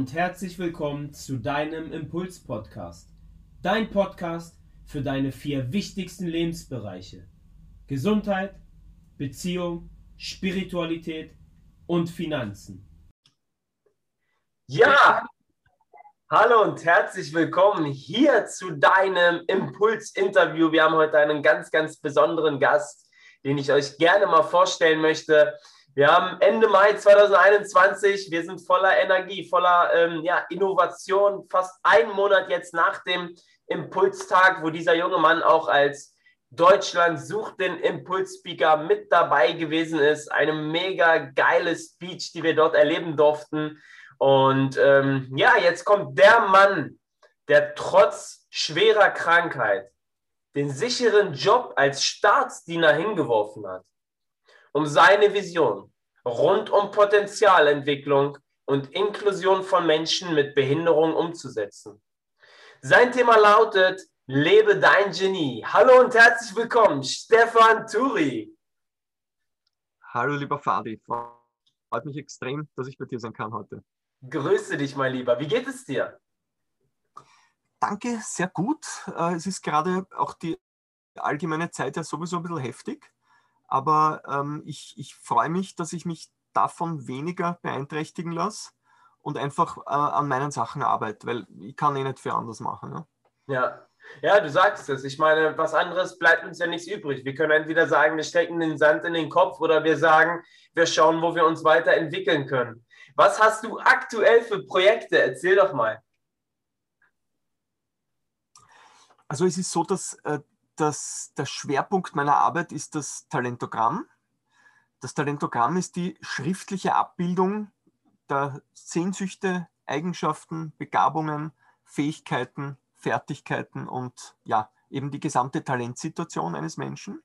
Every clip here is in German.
und herzlich willkommen zu deinem Impuls-Podcast. Dein Podcast für deine vier wichtigsten Lebensbereiche. Gesundheit, Beziehung, Spiritualität und Finanzen. Ja, hallo und herzlich willkommen hier zu deinem Impuls-Interview. Wir haben heute einen ganz, ganz besonderen Gast, den ich euch gerne mal vorstellen möchte. Wir haben Ende Mai 2021. Wir sind voller Energie, voller ähm, ja, Innovation. Fast einen Monat jetzt nach dem Impulstag, wo dieser junge Mann auch als Deutschland sucht den Impulsspeaker mit dabei gewesen ist. Eine mega geile Speech, die wir dort erleben durften. Und ähm, ja, jetzt kommt der Mann, der trotz schwerer Krankheit den sicheren Job als Staatsdiener hingeworfen hat um seine Vision rund um Potenzialentwicklung und Inklusion von Menschen mit Behinderung umzusetzen. Sein Thema lautet Lebe dein Genie. Hallo und herzlich willkommen, Stefan Turi. Hallo, lieber Fadi. Freut mich extrem, dass ich bei dir sein kann heute. Grüße dich, mein Lieber. Wie geht es dir? Danke, sehr gut. Äh, es ist gerade auch die allgemeine Zeit ja sowieso ein bisschen heftig. Aber ähm, ich, ich freue mich, dass ich mich davon weniger beeinträchtigen lasse und einfach äh, an meinen Sachen arbeite, weil ich kann eh nicht für anders machen. Ja, ja. ja du sagst es. Ich meine, was anderes bleibt uns ja nichts übrig. Wir können entweder sagen, wir stecken den Sand in den Kopf oder wir sagen, wir schauen, wo wir uns weiterentwickeln können. Was hast du aktuell für Projekte? Erzähl doch mal. Also es ist so, dass äh, das, der Schwerpunkt meiner Arbeit ist das Talentogramm. Das Talentogramm ist die schriftliche Abbildung der Sehnsüchte, Eigenschaften, Begabungen, Fähigkeiten, Fertigkeiten und ja, eben die gesamte Talentsituation eines Menschen.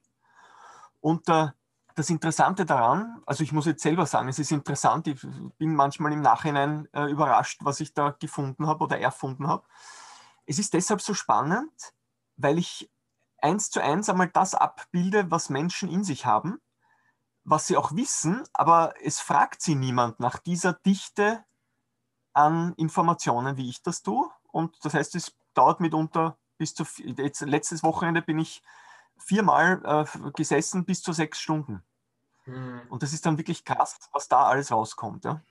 Und äh, das Interessante daran, also ich muss jetzt selber sagen, es ist interessant, ich bin manchmal im Nachhinein äh, überrascht, was ich da gefunden habe oder erfunden habe. Es ist deshalb so spannend, weil ich eins zu eins einmal das abbilde, was Menschen in sich haben, was sie auch wissen, aber es fragt sie niemand nach dieser Dichte an Informationen, wie ich das tue. Und das heißt, es dauert mitunter bis zu, jetzt, letztes Wochenende bin ich viermal äh, gesessen bis zu sechs Stunden. Hm. Und das ist dann wirklich krass, was da alles rauskommt. Ja.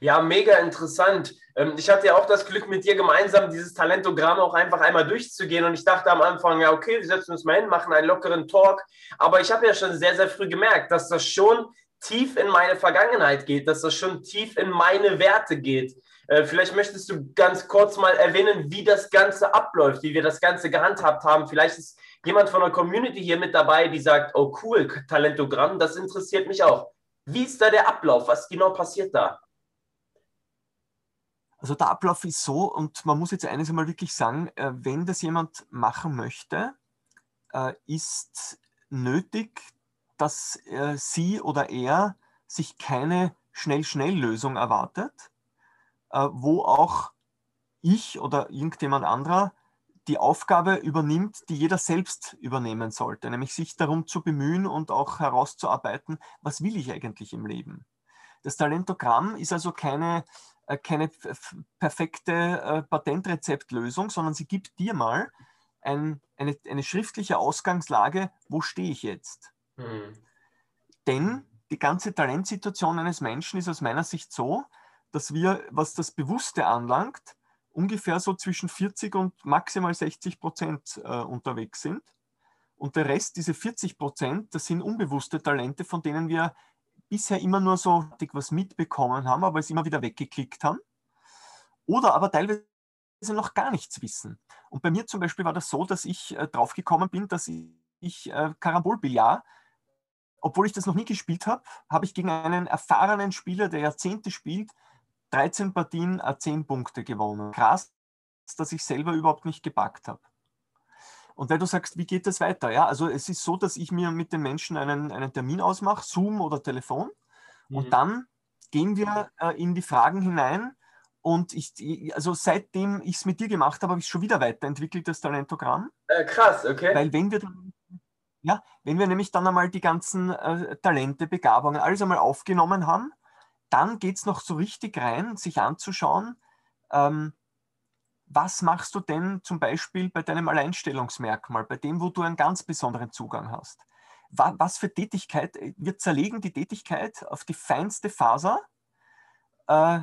Ja, mega interessant. Ähm, ich hatte ja auch das Glück, mit dir gemeinsam dieses Talentogramm auch einfach einmal durchzugehen. Und ich dachte am Anfang, ja, okay, wir setzen uns mal hin, machen einen lockeren Talk. Aber ich habe ja schon sehr, sehr früh gemerkt, dass das schon tief in meine Vergangenheit geht, dass das schon tief in meine Werte geht. Äh, vielleicht möchtest du ganz kurz mal erwähnen, wie das Ganze abläuft, wie wir das Ganze gehandhabt haben. Vielleicht ist jemand von der Community hier mit dabei, die sagt, oh cool, Talentogramm, das interessiert mich auch. Wie ist da der Ablauf? Was genau passiert da? Also der Ablauf ist so, und man muss jetzt eines einmal wirklich sagen, äh, wenn das jemand machen möchte, äh, ist nötig, dass sie oder er sich keine Schnell-Schnell-Lösung erwartet, äh, wo auch ich oder irgendjemand anderer die Aufgabe übernimmt, die jeder selbst übernehmen sollte, nämlich sich darum zu bemühen und auch herauszuarbeiten, was will ich eigentlich im Leben. Das Talentogramm ist also keine äh, keine perfekte äh, Patentrezeptlösung, sondern sie gibt dir mal ein, eine, eine schriftliche Ausgangslage, wo stehe ich jetzt. Mhm. Denn die ganze Talentsituation eines Menschen ist aus meiner Sicht so, dass wir, was das Bewusste anlangt, ungefähr so zwischen 40 und maximal 60 Prozent äh, unterwegs sind. Und der Rest, diese 40 Prozent, das sind unbewusste Talente, von denen wir bisher immer nur so was mitbekommen haben, aber es immer wieder weggeklickt haben. Oder aber teilweise noch gar nichts wissen. Und bei mir zum Beispiel war das so, dass ich äh, drauf gekommen bin, dass ich äh, Karambolbillard, obwohl ich das noch nie gespielt habe, habe ich gegen einen erfahrenen Spieler, der Jahrzehnte spielt, 13 Partien, 10 Punkte gewonnen. Krass, dass ich selber überhaupt nicht gepackt habe. Und wenn du sagst, wie geht das weiter? Ja, also es ist so, dass ich mir mit den Menschen einen, einen Termin ausmache, Zoom oder Telefon. Mhm. Und dann gehen wir äh, in die Fragen hinein. Und ich, also seitdem ich es mit dir gemacht habe, habe ich schon wieder weiterentwickelt, das Talentogramm. Äh, krass, okay. Weil wenn wir dann, ja, wenn wir nämlich dann einmal die ganzen äh, Talente, Begabungen, alles einmal aufgenommen haben, dann geht es noch so richtig rein, sich anzuschauen, ähm, was machst du denn zum Beispiel bei deinem Alleinstellungsmerkmal, bei dem, wo du einen ganz besonderen Zugang hast? Was für Tätigkeit, äh, wir zerlegen die Tätigkeit auf die feinste Faser, äh,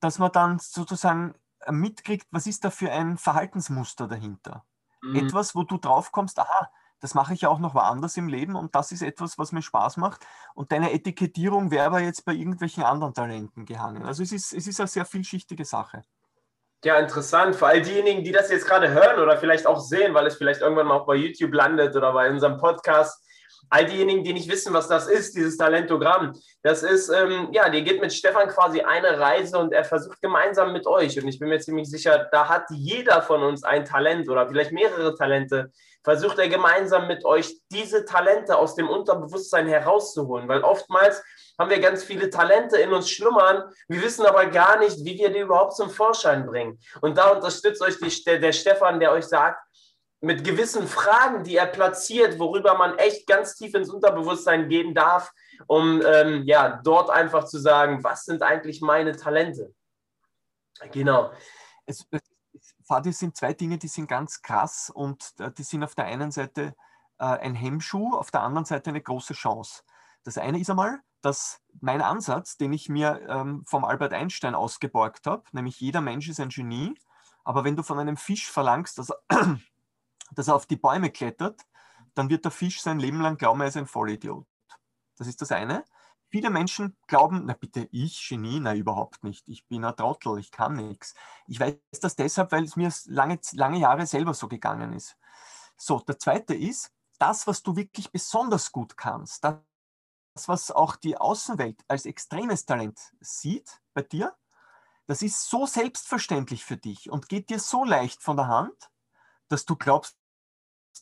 dass man dann sozusagen mitkriegt, was ist da für ein Verhaltensmuster dahinter. Mhm. Etwas, wo du drauf kommst, aha, das mache ich auch noch woanders im Leben und das ist etwas, was mir Spaß macht. Und deine Etikettierung wäre aber jetzt bei irgendwelchen anderen Talenten gehangen. Also es ist, es ist eine sehr vielschichtige Sache. Ja, interessant. Für all diejenigen, die das jetzt gerade hören oder vielleicht auch sehen, weil es vielleicht irgendwann mal auch bei YouTube landet oder bei unserem Podcast. All diejenigen, die nicht wissen, was das ist, dieses Talentogramm, das ist, ähm, ja, die geht mit Stefan quasi eine Reise und er versucht gemeinsam mit euch. Und ich bin mir ziemlich sicher, da hat jeder von uns ein Talent oder vielleicht mehrere Talente. Versucht er gemeinsam mit euch diese Talente aus dem Unterbewusstsein herauszuholen, weil oftmals haben wir ganz viele Talente in uns schlummern. Wir wissen aber gar nicht, wie wir die überhaupt zum Vorschein bringen. Und da unterstützt euch die, der Stefan, der euch sagt, mit gewissen Fragen, die er platziert, worüber man echt ganz tief ins Unterbewusstsein gehen darf, um ähm, ja dort einfach zu sagen, was sind eigentlich meine Talente? Genau. Es, Fadi, sind zwei Dinge, die sind ganz krass und äh, die sind auf der einen Seite äh, ein Hemmschuh, auf der anderen Seite eine große Chance. Das eine ist einmal, dass mein Ansatz, den ich mir ähm, vom Albert Einstein ausgeborgt habe, nämlich jeder Mensch ist ein Genie, aber wenn du von einem Fisch verlangst, dass er, dass er auf die Bäume klettert, dann wird der Fisch sein Leben lang glauben, er ist ein Vollidiot. Das ist das eine. Viele Menschen glauben, na bitte, ich Genie, na überhaupt nicht. Ich bin ein Trottel, ich kann nichts. Ich weiß das deshalb, weil es mir lange, lange Jahre selber so gegangen ist. So, der zweite ist, das, was du wirklich besonders gut kannst, das, was auch die Außenwelt als extremes Talent sieht bei dir, das ist so selbstverständlich für dich und geht dir so leicht von der Hand, dass du glaubst,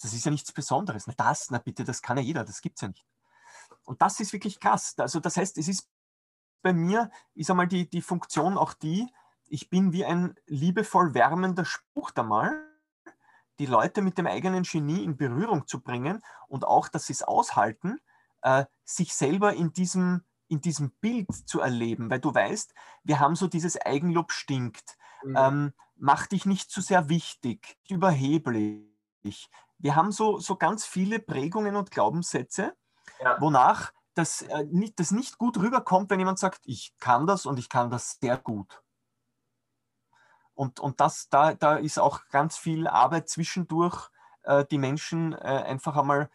das ist ja nichts Besonderes. Na das, na bitte, das kann ja jeder, das gibt es ja nicht. Und das ist wirklich krass. Also das heißt, es ist bei mir, ist einmal die, die Funktion auch die, ich bin wie ein liebevoll wärmender Spruch da mal, die Leute mit dem eigenen Genie in Berührung zu bringen und auch, dass sie es aushalten, äh, sich selber in diesem, in diesem Bild zu erleben, weil du weißt, wir haben so dieses Eigenlob stinkt. Mhm. Ähm, mach dich nicht zu sehr wichtig, überheblich. Wir haben so, so ganz viele Prägungen und Glaubenssätze, ja. wonach das, äh, nicht, das nicht gut rüberkommt, wenn jemand sagt, ich kann das und ich kann das sehr gut. Und, und das, da, da ist auch ganz viel Arbeit zwischendurch, äh, die Menschen äh, einfach einmal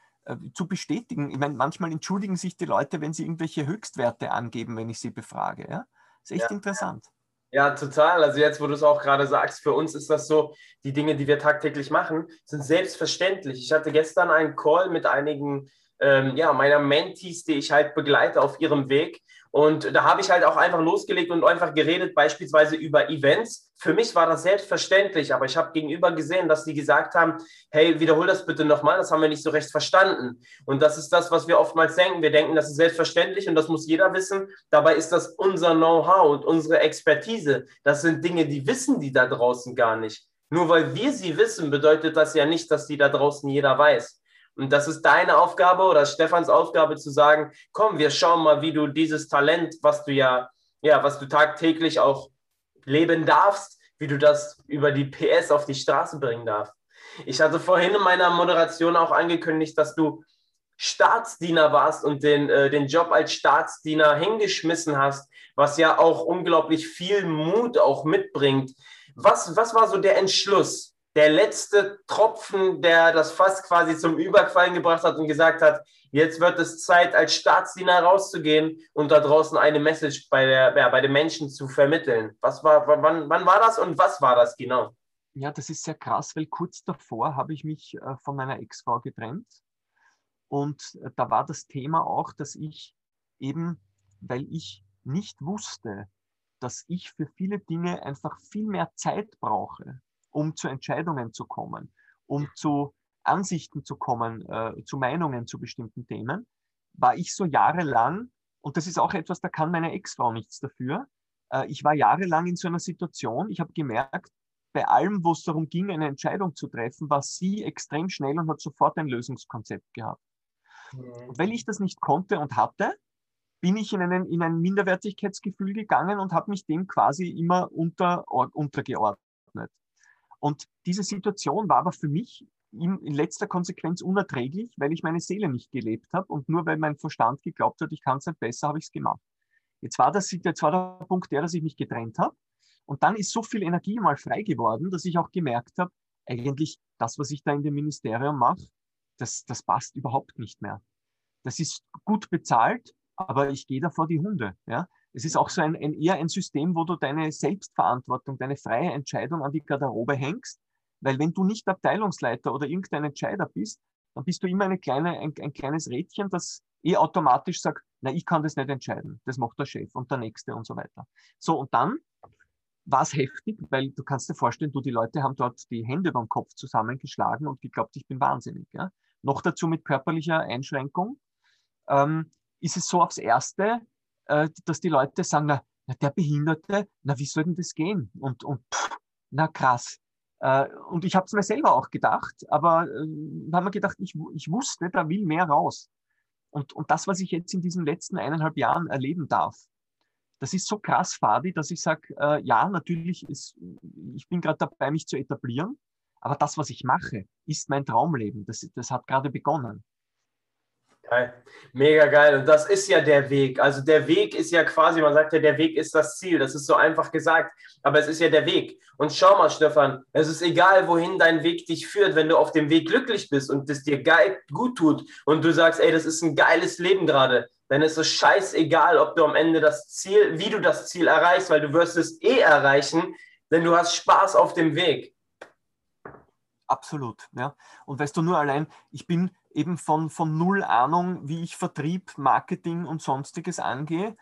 zu bestätigen. Ich meine, manchmal entschuldigen sich die Leute, wenn sie irgendwelche Höchstwerte angeben, wenn ich sie befrage. Ja? Das ist echt ja. interessant. Ja, total. Also jetzt, wo du es auch gerade sagst, für uns ist das so, die Dinge, die wir tagtäglich machen, sind selbstverständlich. Ich hatte gestern einen Call mit einigen ähm, ja, meiner Mentees, die ich halt begleite auf ihrem Weg. Und da habe ich halt auch einfach losgelegt und einfach geredet, beispielsweise über Events. Für mich war das selbstverständlich, aber ich habe gegenüber gesehen, dass die gesagt haben, hey, wiederhol das bitte nochmal, das haben wir nicht so recht verstanden. Und das ist das, was wir oftmals denken. Wir denken, das ist selbstverständlich und das muss jeder wissen. Dabei ist das unser Know-how und unsere Expertise. Das sind Dinge, die wissen die da draußen gar nicht. Nur weil wir sie wissen, bedeutet das ja nicht, dass die da draußen jeder weiß. Und das ist deine Aufgabe oder Stefans Aufgabe zu sagen, komm, wir schauen mal, wie du dieses Talent, was du ja, ja, was du tagtäglich auch leben darfst, wie du das über die PS auf die Straße bringen darfst. Ich hatte vorhin in meiner Moderation auch angekündigt, dass du Staatsdiener warst und den, äh, den Job als Staatsdiener hingeschmissen hast, was ja auch unglaublich viel Mut auch mitbringt. Was, was war so der Entschluss? Der letzte Tropfen, der das Fass quasi zum Überquallen gebracht hat und gesagt hat, jetzt wird es Zeit, als Staatsdiener rauszugehen und da draußen eine Message bei, der, ja, bei den Menschen zu vermitteln. Was war, wann, wann war das und was war das genau? Ja, das ist sehr krass, weil kurz davor habe ich mich äh, von meiner Ex-Frau getrennt. Und äh, da war das Thema auch, dass ich eben, weil ich nicht wusste, dass ich für viele Dinge einfach viel mehr Zeit brauche, um zu Entscheidungen zu kommen, um zu Ansichten zu kommen, äh, zu Meinungen zu bestimmten Themen, war ich so jahrelang, und das ist auch etwas, da kann meine Ex-Frau nichts dafür, äh, ich war jahrelang in so einer Situation, ich habe gemerkt, bei allem, wo es darum ging, eine Entscheidung zu treffen, war sie extrem schnell und hat sofort ein Lösungskonzept gehabt. Mhm. Und weil ich das nicht konnte und hatte, bin ich in, einen, in ein Minderwertigkeitsgefühl gegangen und habe mich dem quasi immer unter, untergeordnet. Und diese Situation war aber für mich in, in letzter Konsequenz unerträglich, weil ich meine Seele nicht gelebt habe und nur weil mein Verstand geglaubt hat, ich kann es nicht besser, habe ich es gemacht. Jetzt war, das, jetzt war der Punkt der, dass ich mich getrennt habe. Und dann ist so viel Energie mal frei geworden, dass ich auch gemerkt habe, eigentlich das, was ich da in dem Ministerium mache, das, das passt überhaupt nicht mehr. Das ist gut bezahlt, aber ich gehe da vor die Hunde. Ja? Es ist auch so ein, ein, eher ein System, wo du deine Selbstverantwortung, deine freie Entscheidung an die Garderobe hängst. Weil wenn du nicht Abteilungsleiter oder irgendein Entscheider bist, dann bist du immer eine kleine, ein, ein kleines Rädchen, das eh automatisch sagt, na, ich kann das nicht entscheiden. Das macht der Chef und der Nächste und so weiter. So, und dann war es heftig, weil du kannst dir vorstellen, du, die Leute haben dort die Hände den Kopf zusammengeschlagen und geglaubt, ich bin wahnsinnig. Ja? Noch dazu mit körperlicher Einschränkung. Ähm, ist es so aufs Erste, äh, dass die Leute sagen, na, na, der Behinderte, na, wie soll denn das gehen? Und, und pff, na krass. Äh, und ich habe es mir selber auch gedacht, aber äh, haben wir gedacht, ich, ich wusste, da will mehr raus. Und, und das, was ich jetzt in diesen letzten eineinhalb Jahren erleben darf, das ist so krass, Fadi, dass ich sage, äh, ja, natürlich ist, ich bin gerade dabei, mich zu etablieren, aber das, was ich mache, ist mein Traumleben. Das, das hat gerade begonnen. Geil. Mega geil. Und das ist ja der Weg. Also der Weg ist ja quasi, man sagt ja, der Weg ist das Ziel. Das ist so einfach gesagt, aber es ist ja der Weg. Und schau mal, Stefan, es ist egal, wohin dein Weg dich führt, wenn du auf dem Weg glücklich bist und es dir geil gut tut und du sagst, ey, das ist ein geiles Leben gerade, dann ist es scheißegal, ob du am Ende das Ziel, wie du das Ziel erreichst, weil du wirst es eh erreichen, denn du hast Spaß auf dem Weg. Absolut, ja. Und weißt du nur allein, ich bin eben von, von null Ahnung, wie ich Vertrieb, Marketing und sonstiges angehe,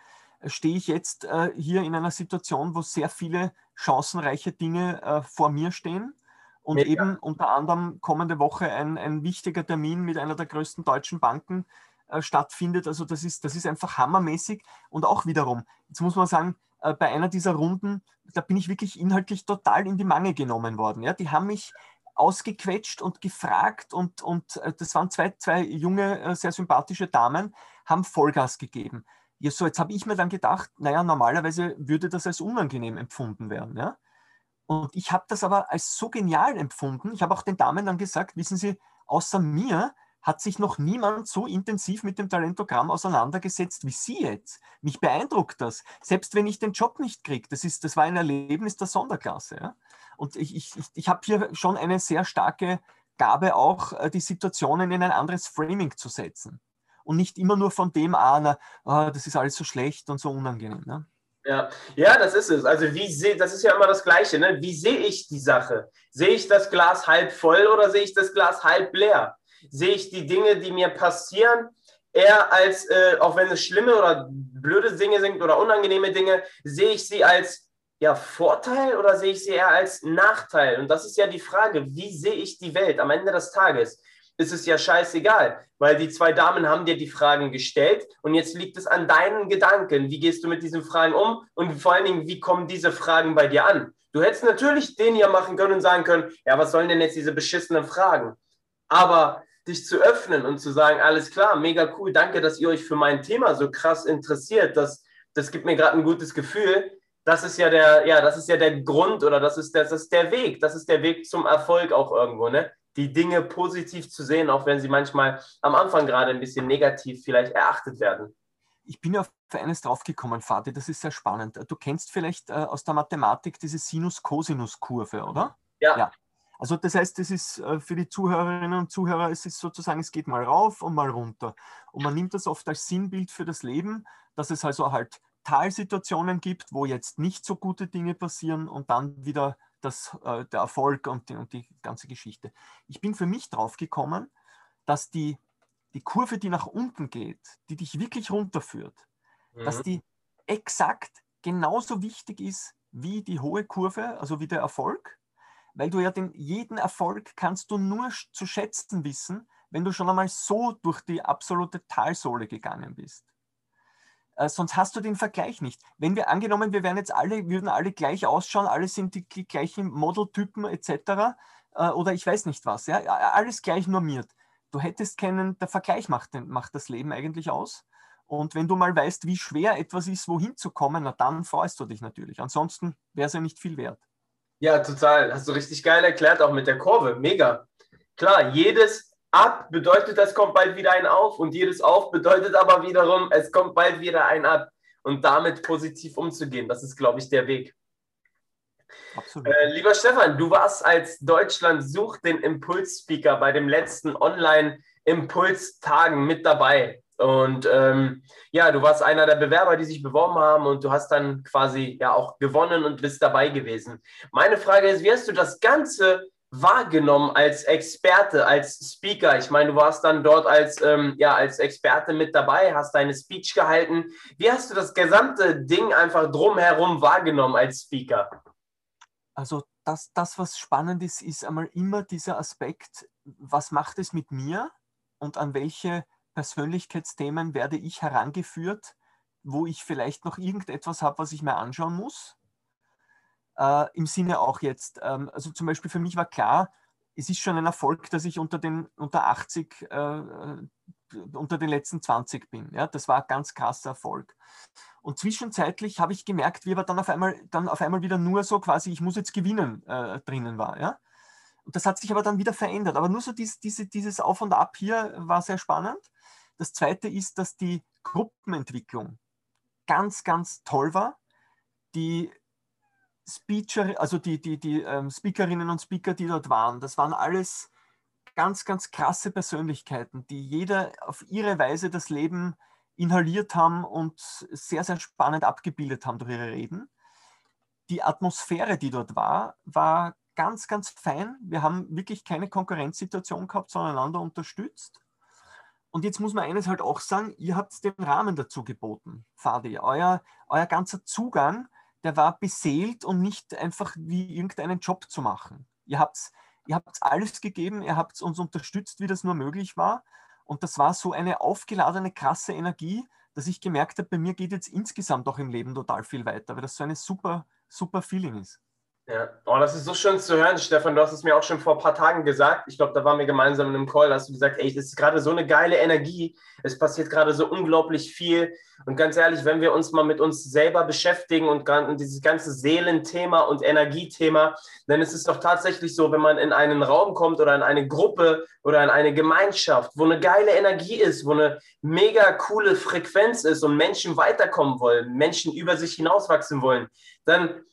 stehe ich jetzt äh, hier in einer Situation, wo sehr viele chancenreiche Dinge äh, vor mir stehen. Und Mega. eben unter anderem kommende Woche ein, ein wichtiger Termin mit einer der größten deutschen Banken äh, stattfindet. Also das ist, das ist einfach hammermäßig. Und auch wiederum, jetzt muss man sagen, äh, bei einer dieser Runden, da bin ich wirklich inhaltlich total in die Mangel genommen worden. Ja? Die haben mich ausgequetscht und gefragt und, und äh, das waren zwei, zwei junge, äh, sehr sympathische Damen, haben Vollgas gegeben. Ja, so, jetzt habe ich mir dann gedacht, naja, normalerweise würde das als unangenehm empfunden werden. Ja? Und ich habe das aber als so genial empfunden. Ich habe auch den Damen dann gesagt, wissen Sie, außer mir hat sich noch niemand so intensiv mit dem Talentogramm auseinandergesetzt wie Sie jetzt. Mich beeindruckt das. Selbst wenn ich den Job nicht kriege, das, das war ein Erlebnis der Sonderklasse. Ja? Und ich, ich, ich habe hier schon eine sehr starke Gabe, auch äh, die Situationen in ein anderes Framing zu setzen. Und nicht immer nur von dem an, oh, ah, das ist alles so schlecht und so unangenehm. Ne? Ja. ja, das ist es. Also wie sehe, das ist ja immer das Gleiche. Ne? Wie sehe ich die Sache? Sehe ich das Glas halb voll oder sehe ich das Glas halb leer? Sehe ich die Dinge, die mir passieren, eher als, äh, auch wenn es schlimme oder blöde Dinge sind oder unangenehme Dinge, sehe ich sie als ja, Vorteil oder sehe ich sie eher als Nachteil? Und das ist ja die Frage, wie sehe ich die Welt am Ende des Tages? Ist es ja scheißegal, weil die zwei Damen haben dir die Fragen gestellt und jetzt liegt es an deinen Gedanken. Wie gehst du mit diesen Fragen um und vor allen Dingen, wie kommen diese Fragen bei dir an? Du hättest natürlich den hier machen können und sagen können, ja, was sollen denn jetzt diese beschissenen Fragen? Aber dich zu öffnen und zu sagen, alles klar, mega cool, danke, dass ihr euch für mein Thema so krass interessiert. Das, das gibt mir gerade ein gutes Gefühl das ist ja der, ja, das ist ja der Grund oder das ist, das ist der Weg. Das ist der Weg zum Erfolg auch irgendwo, ne? Die Dinge positiv zu sehen, auch wenn sie manchmal am Anfang gerade ein bisschen negativ vielleicht erachtet werden. Ich bin auf eines draufgekommen, Vati, das ist sehr spannend. Du kennst vielleicht äh, aus der Mathematik diese Sinus-Cosinus-Kurve, oder? Ja. ja. Also das heißt, es ist äh, für die Zuhörerinnen und Zuhörer, es ist sozusagen, es geht mal rauf und mal runter. Und man nimmt das oft als Sinnbild für das Leben, dass es also halt Talsituationen gibt, wo jetzt nicht so gute Dinge passieren und dann wieder das, äh, der Erfolg und die, und die ganze Geschichte. Ich bin für mich drauf gekommen, dass die, die Kurve, die nach unten geht, die dich wirklich runterführt, mhm. dass die exakt genauso wichtig ist wie die hohe Kurve, also wie der Erfolg, weil du ja den jeden Erfolg kannst du nur zu schätzen wissen, wenn du schon einmal so durch die absolute Talsohle gegangen bist. Äh, sonst hast du den Vergleich nicht. Wenn wir angenommen, wir wären jetzt alle, würden alle gleich ausschauen, alle sind die, die gleichen Modeltypen etc. Äh, oder ich weiß nicht was, ja, alles gleich normiert. Du hättest keinen, der Vergleich macht, macht das Leben eigentlich aus. Und wenn du mal weißt, wie schwer etwas ist, wohin zu kommen, na dann freust du dich natürlich. Ansonsten wäre es ja nicht viel wert. Ja, total. Hast du richtig geil erklärt, auch mit der Kurve. Mega. Klar, jedes Ab bedeutet, es kommt bald wieder ein Auf und jedes Auf bedeutet aber wiederum, es kommt bald wieder ein Ab. Und damit positiv umzugehen, das ist, glaube ich, der Weg. Äh, lieber Stefan, du warst als Deutschland sucht den Impuls-Speaker bei dem letzten Online-Impuls-Tagen mit dabei. Und ähm, ja, du warst einer der Bewerber, die sich beworben haben und du hast dann quasi ja auch gewonnen und bist dabei gewesen. Meine Frage ist, wie hast du das Ganze wahrgenommen als Experte, als Speaker? Ich meine, du warst dann dort als, ähm, ja, als Experte mit dabei, hast deine Speech gehalten. Wie hast du das gesamte Ding einfach drumherum wahrgenommen als Speaker? Also das, das, was spannend ist, ist einmal immer dieser Aspekt, was macht es mit mir und an welche Persönlichkeitsthemen werde ich herangeführt, wo ich vielleicht noch irgendetwas habe, was ich mir anschauen muss. Äh, Im Sinne auch jetzt, ähm, also zum Beispiel für mich war klar, es ist schon ein Erfolg, dass ich unter den unter 80, äh, unter den letzten 20 bin. Ja, das war ein ganz krasser Erfolg. Und zwischenzeitlich habe ich gemerkt, wie aber dann auf einmal, dann auf einmal wieder nur so quasi, ich muss jetzt gewinnen äh, drinnen war. Ja? Und das hat sich aber dann wieder verändert. Aber nur so dies, diese, dieses Auf und Ab hier war sehr spannend. Das zweite ist, dass die Gruppenentwicklung ganz, ganz toll war. Die Speecher, also die, die, die ähm, Speakerinnen und Speaker, die dort waren, das waren alles ganz, ganz krasse Persönlichkeiten, die jeder auf ihre Weise das Leben inhaliert haben und sehr, sehr spannend abgebildet haben durch ihre Reden. Die Atmosphäre, die dort war, war ganz, ganz fein. Wir haben wirklich keine Konkurrenzsituation gehabt, sondern einander unterstützt. Und jetzt muss man eines halt auch sagen, ihr habt den Rahmen dazu geboten, Fadi. Euer, euer ganzer Zugang, der war beseelt und nicht einfach wie irgendeinen Job zu machen. Ihr habt ihr habt's alles gegeben, ihr habt uns unterstützt, wie das nur möglich war. Und das war so eine aufgeladene, krasse Energie, dass ich gemerkt habe, bei mir geht jetzt insgesamt auch im Leben total viel weiter, weil das so eine super, super Feeling ist. Ja, oh, das ist so schön zu hören, Stefan. Du hast es mir auch schon vor ein paar Tagen gesagt. Ich glaube, da waren wir gemeinsam in einem Call. Da hast du gesagt, ey, es ist gerade so eine geile Energie. Es passiert gerade so unglaublich viel. Und ganz ehrlich, wenn wir uns mal mit uns selber beschäftigen und dieses ganze Seelenthema und Energiethema, dann ist es doch tatsächlich so, wenn man in einen Raum kommt oder in eine Gruppe oder in eine Gemeinschaft, wo eine geile Energie ist, wo eine mega coole Frequenz ist und Menschen weiterkommen wollen, Menschen über sich hinauswachsen wollen, dann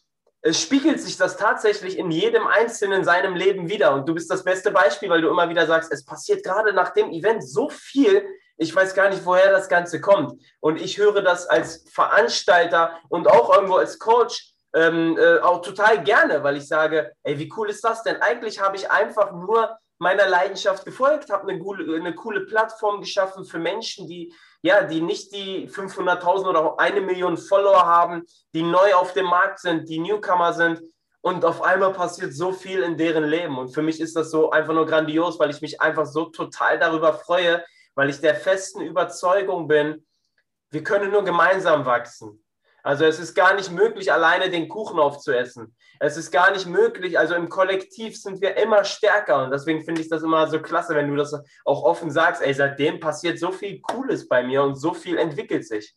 es spiegelt sich das tatsächlich in jedem Einzelnen in seinem Leben wieder. Und du bist das beste Beispiel, weil du immer wieder sagst, es passiert gerade nach dem Event so viel. Ich weiß gar nicht, woher das Ganze kommt. Und ich höre das als Veranstalter und auch irgendwo als Coach ähm, äh, auch total gerne, weil ich sage, ey, wie cool ist das denn? Eigentlich habe ich einfach nur meiner Leidenschaft gefolgt, habe eine, eine coole Plattform geschaffen für Menschen, die ja, die nicht die 500.000 oder eine Million Follower haben, die neu auf dem Markt sind, die Newcomer sind. Und auf einmal passiert so viel in deren Leben. Und für mich ist das so einfach nur grandios, weil ich mich einfach so total darüber freue, weil ich der festen Überzeugung bin, wir können nur gemeinsam wachsen. Also es ist gar nicht möglich, alleine den Kuchen aufzuessen. Es ist gar nicht möglich. Also im Kollektiv sind wir immer stärker. Und deswegen finde ich das immer so klasse, wenn du das auch offen sagst. Ey, seitdem passiert so viel Cooles bei mir und so viel entwickelt sich.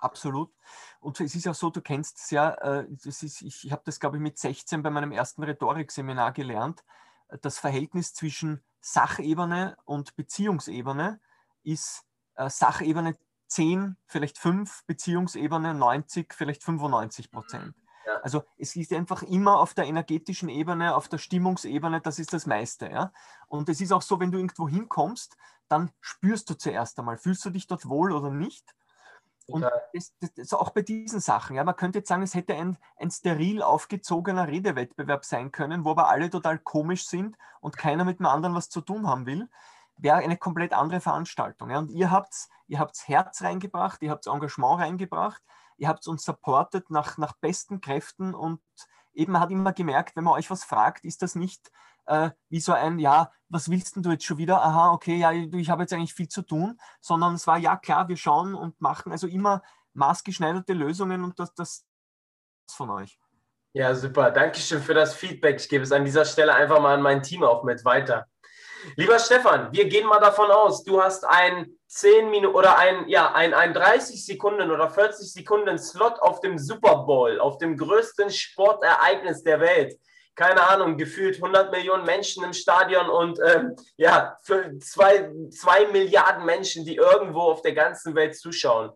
Absolut. Und es ist auch so, du kennst es ja, äh, ist, ich habe das, glaube ich, mit 16 bei meinem ersten Rhetorikseminar gelernt. Das Verhältnis zwischen Sachebene und Beziehungsebene ist äh, Sachebene 10, vielleicht 5 Beziehungsebene, 90, vielleicht 95 Prozent. Ja. Also es ist einfach immer auf der energetischen Ebene, auf der Stimmungsebene, das ist das meiste. Ja? Und es ist auch so, wenn du irgendwo hinkommst, dann spürst du zuerst einmal, fühlst du dich dort wohl oder nicht? Und das, das, das auch bei diesen Sachen. Ja, man könnte jetzt sagen, es hätte ein, ein steril aufgezogener Redewettbewerb sein können, wo aber alle total komisch sind und keiner mit dem anderen was zu tun haben will wäre eine komplett andere Veranstaltung. Ja. Und ihr habt ihr habt's Herz reingebracht, ihr habt Engagement reingebracht, ihr habt uns supportet nach, nach besten Kräften und eben man hat immer gemerkt, wenn man euch was fragt, ist das nicht äh, wie so ein, ja, was willst denn du jetzt schon wieder? Aha, okay, ja, ich habe jetzt eigentlich viel zu tun, sondern es war, ja klar, wir schauen und machen also immer maßgeschneiderte Lösungen und das, das von euch. Ja, super. Dankeschön für das Feedback. Ich gebe es an dieser Stelle einfach mal an mein Team auch mit weiter. Lieber Stefan, wir gehen mal davon aus, du hast ein 10 Minuten oder ein, ja, ein, ein 30 Sekunden oder 40 Sekunden Slot auf dem Super Bowl, auf dem größten Sportereignis der Welt. Keine Ahnung, gefühlt 100 Millionen Menschen im Stadion und ähm, ja, für zwei, zwei Milliarden Menschen, die irgendwo auf der ganzen Welt zuschauen.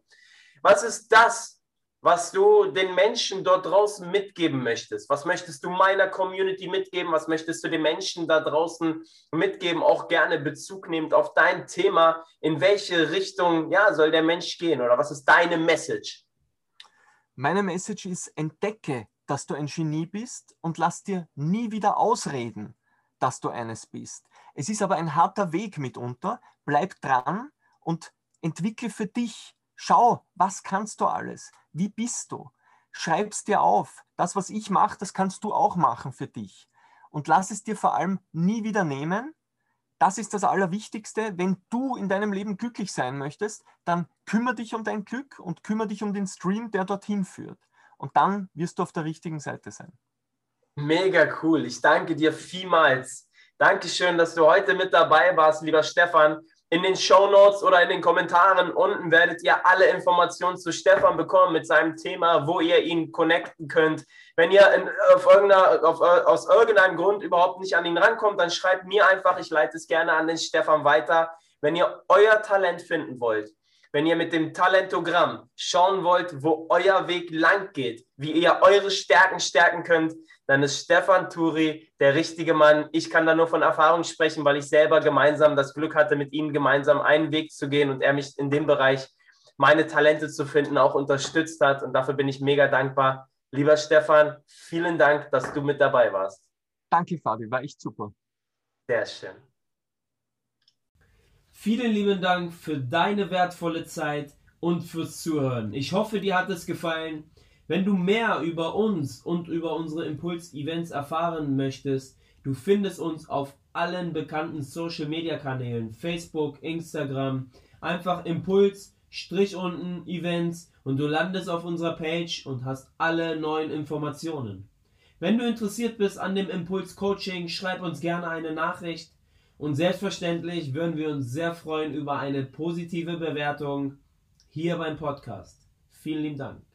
Was ist das, was du den Menschen dort draußen mitgeben möchtest. Was möchtest du meiner Community mitgeben? Was möchtest du den Menschen da draußen mitgeben? Auch gerne Bezug nehmend auf dein Thema. In welche Richtung ja, soll der Mensch gehen? Oder was ist deine Message? Meine Message ist, entdecke, dass du ein Genie bist und lass dir nie wieder ausreden, dass du eines bist. Es ist aber ein harter Weg mitunter. Bleib dran und entwickle für dich Schau, was kannst du alles? Wie bist du? Schreib's dir auf. Das, was ich mache, das kannst du auch machen für dich. Und lass es dir vor allem nie wieder nehmen. Das ist das Allerwichtigste. Wenn du in deinem Leben glücklich sein möchtest, dann kümmere dich um dein Glück und kümmere dich um den Stream, der dorthin führt. Und dann wirst du auf der richtigen Seite sein. Mega cool. Ich danke dir vielmals. Dankeschön, dass du heute mit dabei warst, lieber Stefan. In den Show Notes oder in den Kommentaren unten werdet ihr alle Informationen zu Stefan bekommen mit seinem Thema, wo ihr ihn connecten könnt. Wenn ihr in, auf auf, aus irgendeinem Grund überhaupt nicht an ihn rankommt, dann schreibt mir einfach, ich leite es gerne an den Stefan weiter. Wenn ihr euer Talent finden wollt, wenn ihr mit dem Talentogramm schauen wollt, wo euer Weg lang geht, wie ihr eure Stärken stärken könnt, dann ist Stefan Turi der richtige Mann. Ich kann da nur von Erfahrung sprechen, weil ich selber gemeinsam das Glück hatte, mit ihm gemeinsam einen Weg zu gehen und er mich in dem Bereich meine Talente zu finden auch unterstützt hat. Und dafür bin ich mega dankbar. Lieber Stefan, vielen Dank, dass du mit dabei warst. Danke, Fabi, war echt super. Sehr schön. Vielen lieben Dank für deine wertvolle Zeit und fürs Zuhören. Ich hoffe, dir hat es gefallen. Wenn du mehr über uns und über unsere Impuls-Events erfahren möchtest, du findest uns auf allen bekannten Social-Media-Kanälen, Facebook, Instagram, einfach Impuls, Strich unten, Events und du landest auf unserer Page und hast alle neuen Informationen. Wenn du interessiert bist an dem Impuls Coaching, schreib uns gerne eine Nachricht. Und selbstverständlich würden wir uns sehr freuen über eine positive Bewertung hier beim Podcast. Vielen lieben Dank.